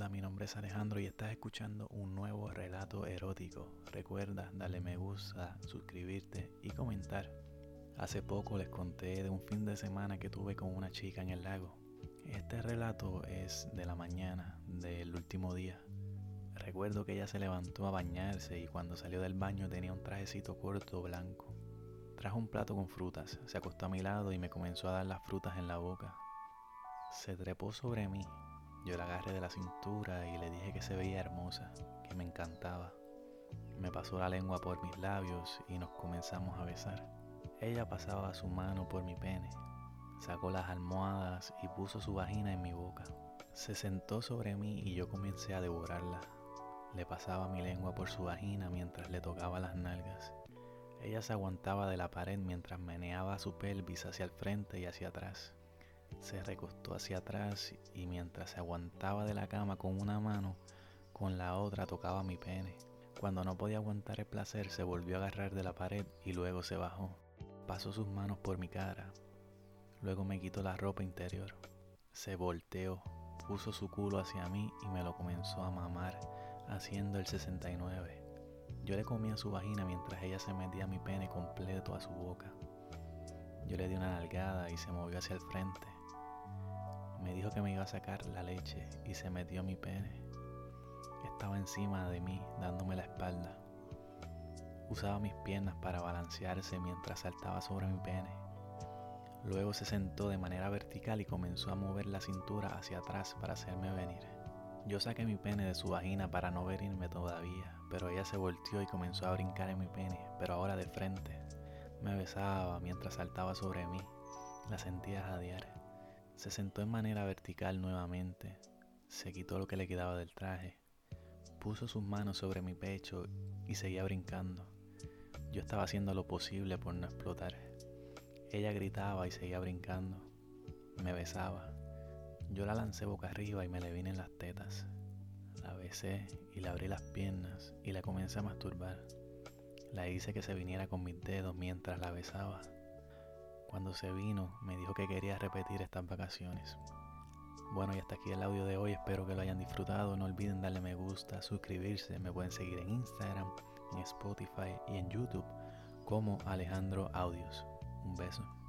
Hola, mi nombre es Alejandro y estás escuchando un nuevo relato erótico. Recuerda darle me gusta, suscribirte y comentar. Hace poco les conté de un fin de semana que tuve con una chica en el lago. Este relato es de la mañana del último día. Recuerdo que ella se levantó a bañarse y cuando salió del baño tenía un trajecito corto blanco. Trajo un plato con frutas, se acostó a mi lado y me comenzó a dar las frutas en la boca. Se trepó sobre mí yo la agarré de la cintura y le dije que se veía hermosa, que me encantaba. Me pasó la lengua por mis labios y nos comenzamos a besar. Ella pasaba su mano por mi pene, sacó las almohadas y puso su vagina en mi boca. Se sentó sobre mí y yo comencé a devorarla. Le pasaba mi lengua por su vagina mientras le tocaba las nalgas. Ella se aguantaba de la pared mientras meneaba su pelvis hacia el frente y hacia atrás. Se recostó hacia atrás y mientras se aguantaba de la cama con una mano, con la otra tocaba mi pene. Cuando no podía aguantar el placer, se volvió a agarrar de la pared y luego se bajó. Pasó sus manos por mi cara. Luego me quitó la ropa interior. Se volteó, puso su culo hacia mí y me lo comenzó a mamar, haciendo el 69. Yo le comía su vagina mientras ella se metía mi pene completo a su boca. Yo le di una nalgada y se movió hacia el frente. Me dijo que me iba a sacar la leche y se metió mi pene. Estaba encima de mí dándome la espalda. Usaba mis piernas para balancearse mientras saltaba sobre mi pene. Luego se sentó de manera vertical y comenzó a mover la cintura hacia atrás para hacerme venir. Yo saqué mi pene de su vagina para no venirme todavía, pero ella se volteó y comenzó a brincar en mi pene, pero ahora de frente. Me besaba mientras saltaba sobre mí. La sentía jadear. Se sentó en manera vertical nuevamente, se quitó lo que le quedaba del traje, puso sus manos sobre mi pecho y seguía brincando. Yo estaba haciendo lo posible por no explotar. Ella gritaba y seguía brincando. Me besaba. Yo la lancé boca arriba y me le vine en las tetas. La besé y le abrí las piernas y la comencé a masturbar. La hice que se viniera con mis dedos mientras la besaba. Cuando se vino, me dijo que quería repetir estas vacaciones. Bueno, y hasta aquí el audio de hoy. Espero que lo hayan disfrutado. No olviden darle me gusta, suscribirse. Me pueden seguir en Instagram, en Spotify y en YouTube como Alejandro Audios. Un beso.